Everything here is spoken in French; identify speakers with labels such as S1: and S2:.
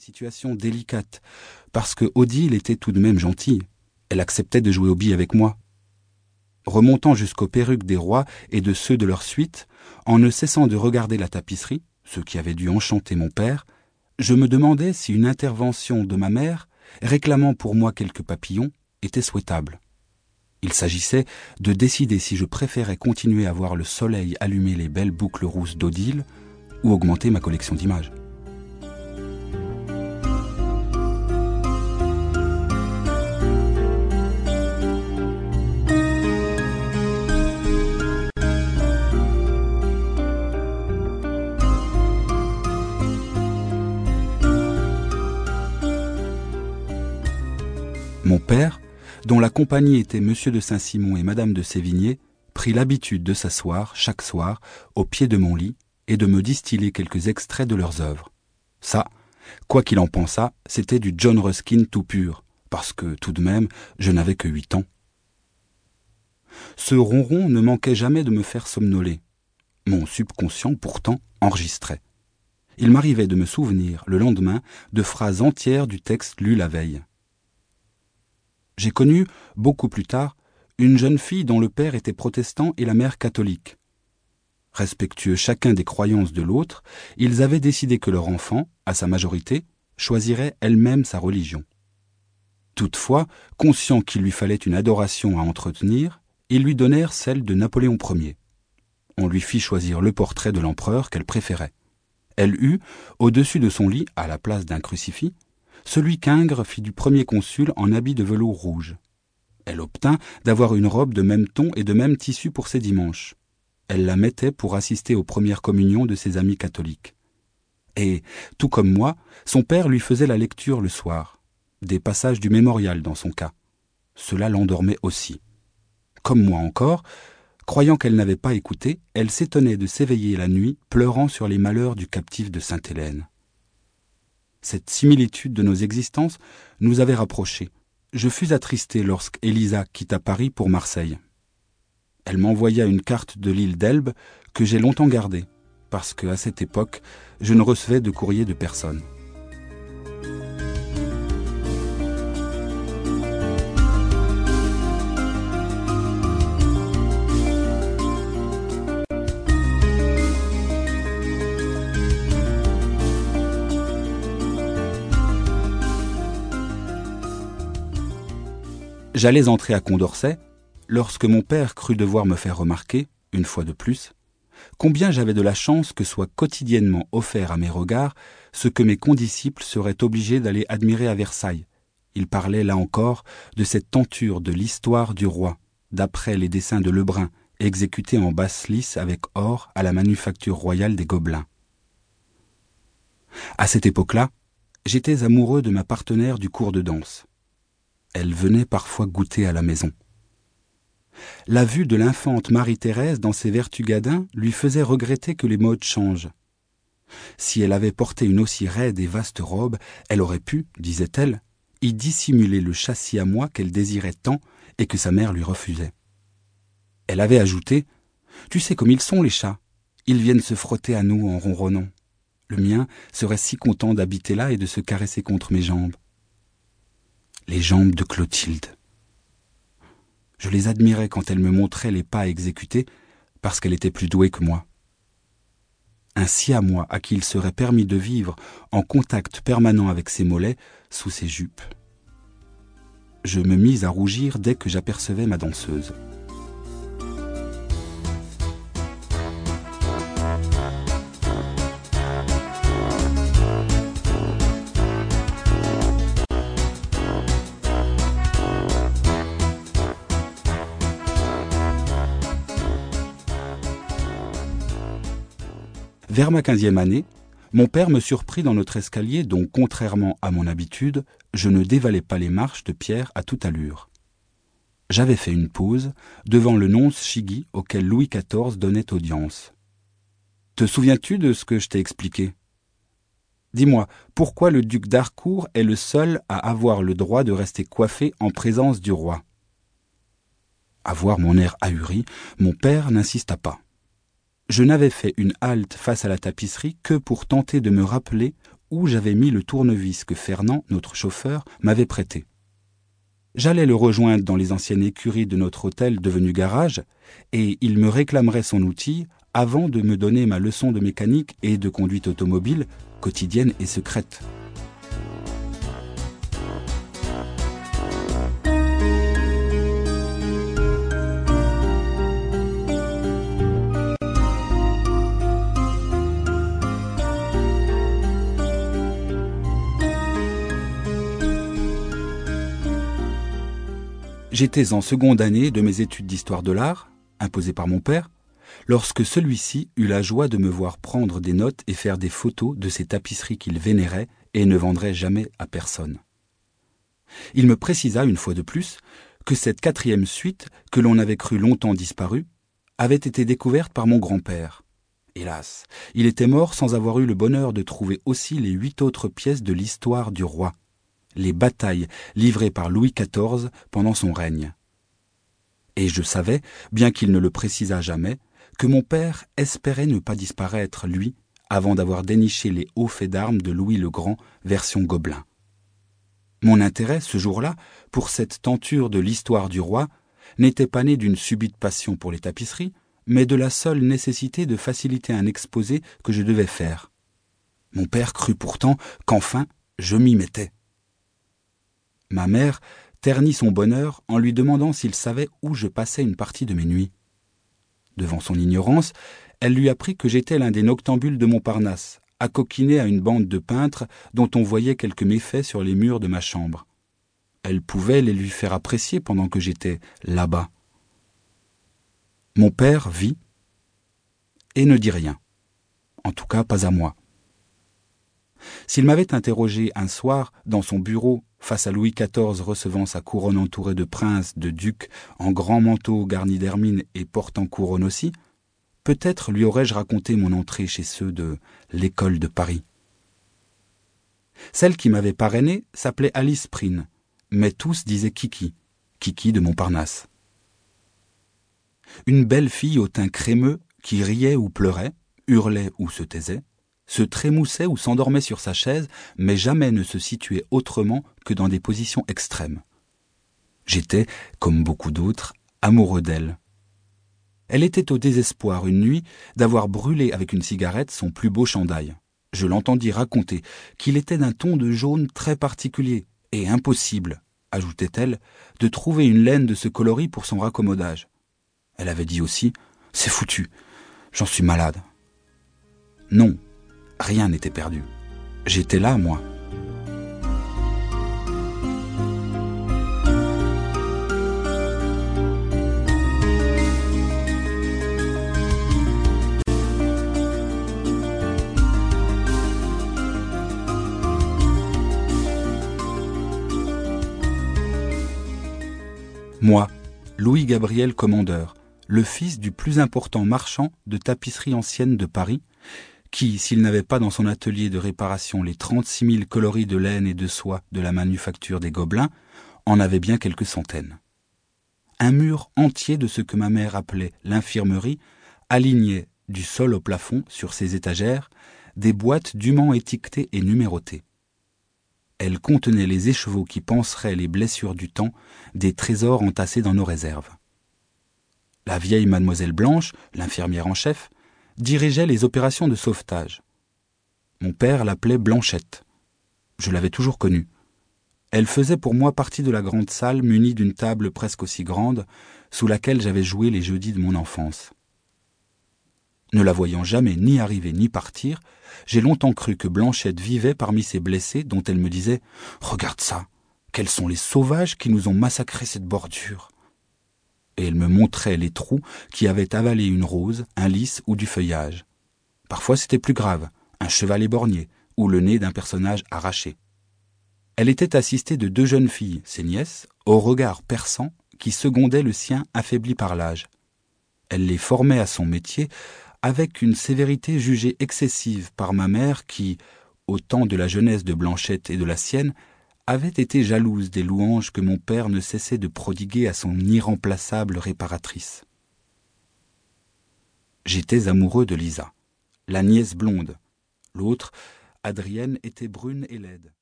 S1: situation délicate, parce que Odile était tout de même gentille. Elle acceptait de jouer aux billes avec moi. Remontant jusqu'aux perruques des rois et de ceux de leur suite, en ne cessant de regarder la tapisserie, ce qui avait dû enchanter mon père, je me demandais si une intervention de ma mère, réclamant pour moi quelques papillons, était souhaitable. Il s'agissait de décider si je préférais continuer à voir le soleil allumer les belles boucles rousses d'Odile ou augmenter ma collection d'images. Père, dont la compagnie était Monsieur de Saint-Simon et Madame de Sévigné, prit l'habitude de s'asseoir chaque soir au pied de mon lit et de me distiller quelques extraits de leurs œuvres. Ça, quoi qu'il en pensât, c'était du John Ruskin tout pur, parce que tout de même, je n'avais que huit ans. Ce ronron ne manquait jamais de me faire somnoler. Mon subconscient, pourtant, enregistrait. Il m'arrivait de me souvenir, le lendemain, de phrases entières du texte lu la veille. J'ai connu, beaucoup plus tard, une jeune fille dont le père était protestant et la mère catholique. Respectueux chacun des croyances de l'autre, ils avaient décidé que leur enfant, à sa majorité, choisirait elle-même sa religion. Toutefois, conscient qu'il lui fallait une adoration à entretenir, ils lui donnèrent celle de Napoléon Ier. On lui fit choisir le portrait de l'empereur qu'elle préférait. Elle eut, au-dessus de son lit, à la place d'un crucifix, celui qu'Ingres fit du premier consul en habit de velours rouge. Elle obtint d'avoir une robe de même ton et de même tissu pour ses dimanches. Elle la mettait pour assister aux premières communions de ses amis catholiques. Et, tout comme moi, son père lui faisait la lecture le soir, des passages du mémorial dans son cas. Cela l'endormait aussi. Comme moi encore, croyant qu'elle n'avait pas écouté, elle s'étonnait de s'éveiller la nuit, pleurant sur les malheurs du captif de Sainte-Hélène. Cette similitude de nos existences nous avait rapprochés. Je fus attristé lorsque Elisa quitta Paris pour Marseille. Elle m'envoya une carte de l'île d'Elbe que j'ai longtemps gardée, parce qu'à cette époque, je ne recevais de courrier de personne. J'allais entrer à Condorcet lorsque mon père crut devoir me faire remarquer, une fois de plus, combien j'avais de la chance que soit quotidiennement offert à mes regards ce que mes condisciples seraient obligés d'aller admirer à Versailles. Il parlait là encore de cette tenture de l'histoire du roi, d'après les dessins de Lebrun, exécutés en basse lisse avec or à la manufacture royale des Gobelins. À cette époque-là, j'étais amoureux de ma partenaire du cours de danse elle venait parfois goûter à la maison. La vue de l'infante Marie-Thérèse dans ses vertugadins lui faisait regretter que les modes changent. Si elle avait porté une aussi raide et vaste robe, elle aurait pu, disait-elle, y dissimuler le châssis à moi qu'elle désirait tant et que sa mère lui refusait. Elle avait ajouté Tu sais comme ils sont, les chats. Ils viennent se frotter à nous en ronronnant. Le mien serait si content d'habiter là et de se caresser contre mes jambes les jambes de Clotilde. Je les admirais quand elle me montrait les pas exécutés, parce qu'elle était plus douée que moi. Ainsi à moi à qui il serait permis de vivre en contact permanent avec ses mollets sous ses jupes. Je me mis à rougir dès que j'apercevais ma danseuse. Vers ma quinzième année, mon père me surprit dans notre escalier dont, contrairement à mon habitude, je ne dévalais pas les marches de pierre à toute allure. J'avais fait une pause devant le nonce Chigui auquel Louis XIV donnait audience. Te souviens-tu de ce que je t'ai expliqué? Dis-moi, pourquoi le duc d'Harcourt est le seul à avoir le droit de rester coiffé en présence du roi? À voir mon air ahuri, mon père n'insista pas je n'avais fait une halte face à la tapisserie que pour tenter de me rappeler où j'avais mis le tournevis que Fernand, notre chauffeur, m'avait prêté. J'allais le rejoindre dans les anciennes écuries de notre hôtel devenu garage, et il me réclamerait son outil avant de me donner ma leçon de mécanique et de conduite automobile quotidienne et secrète. J'étais en seconde année de mes études d'histoire de l'art, imposées par mon père, lorsque celui-ci eut la joie de me voir prendre des notes et faire des photos de ces tapisseries qu'il vénérait et ne vendrait jamais à personne. Il me précisa une fois de plus que cette quatrième suite, que l'on avait cru longtemps disparue, avait été découverte par mon grand-père. Hélas, il était mort sans avoir eu le bonheur de trouver aussi les huit autres pièces de l'histoire du roi, les batailles livrées par Louis XIV pendant son règne. Et je savais, bien qu'il ne le précisât jamais, que mon père espérait ne pas disparaître, lui, avant d'avoir déniché les hauts faits d'armes de Louis le Grand, version gobelin. Mon intérêt, ce jour-là, pour cette tenture de l'histoire du roi, n'était pas né d'une subite passion pour les tapisseries, mais de la seule nécessité de faciliter un exposé que je devais faire. Mon père crut pourtant qu'enfin je m'y mettais. Ma mère ternit son bonheur en lui demandant s'il savait où je passais une partie de mes nuits. Devant son ignorance, elle lui apprit que j'étais l'un des noctambules de Montparnasse, accoquiné à une bande de peintres dont on voyait quelques méfaits sur les murs de ma chambre. Elle pouvait les lui faire apprécier pendant que j'étais là-bas. Mon père vit et ne dit rien. En tout cas, pas à moi. S'il m'avait interrogé un soir dans son bureau face à Louis XIV recevant sa couronne entourée de princes, de ducs, en grand manteau garni d'hermine et portant couronne aussi, peut-être lui aurais-je raconté mon entrée chez ceux de l'école de Paris. Celle qui m'avait parrainé s'appelait Alice Prine, mais tous disaient Kiki, Kiki de Montparnasse. Une belle fille au teint crémeux qui riait ou pleurait, hurlait ou se taisait, se trémoussait ou s'endormait sur sa chaise, mais jamais ne se situait autrement que dans des positions extrêmes. J'étais, comme beaucoup d'autres, amoureux d'elle. Elle était au désespoir une nuit d'avoir brûlé avec une cigarette son plus beau chandail. Je l'entendis raconter qu'il était d'un ton de jaune très particulier et impossible, ajoutait-elle, de trouver une laine de ce coloris pour son raccommodage. Elle avait dit aussi C'est foutu, j'en suis malade. Non, rien n'était perdu. J'étais là, moi. Moi, Louis-Gabriel Commandeur, le fils du plus important marchand de tapisserie ancienne de Paris, qui, s'il n'avait pas dans son atelier de réparation les trente-six mille coloris de laine et de soie de la manufacture des Gobelins, en avait bien quelques centaines. Un mur entier de ce que ma mère appelait l'infirmerie alignait, du sol au plafond, sur ses étagères, des boîtes dûment étiquetées et numérotées. Elles contenaient les écheveaux qui panseraient les blessures du temps, des trésors entassés dans nos réserves. La vieille mademoiselle Blanche, l'infirmière en chef, dirigeait les opérations de sauvetage. Mon père l'appelait Blanchette. Je l'avais toujours connue. Elle faisait pour moi partie de la grande salle munie d'une table presque aussi grande, sous laquelle j'avais joué les jeudis de mon enfance. Ne la voyant jamais ni arriver ni partir, j'ai longtemps cru que Blanchette vivait parmi ces blessés dont elle me disait Regarde ça, quels sont les sauvages qui nous ont massacré cette bordure et elle me montrait les trous qui avaient avalé une rose, un lys ou du feuillage. Parfois c'était plus grave, un cheval éborgné ou le nez d'un personnage arraché. Elle était assistée de deux jeunes filles, ses nièces, au regard perçant qui secondait le sien affaibli par l'âge. Elle les formait à son métier avec une sévérité jugée excessive par ma mère qui, au temps de la jeunesse de Blanchette et de la sienne, avait été jalouse des louanges que mon père ne cessait de prodiguer à son irremplaçable réparatrice. J'étais amoureux de Lisa, la nièce blonde, l'autre Adrienne était brune et laide.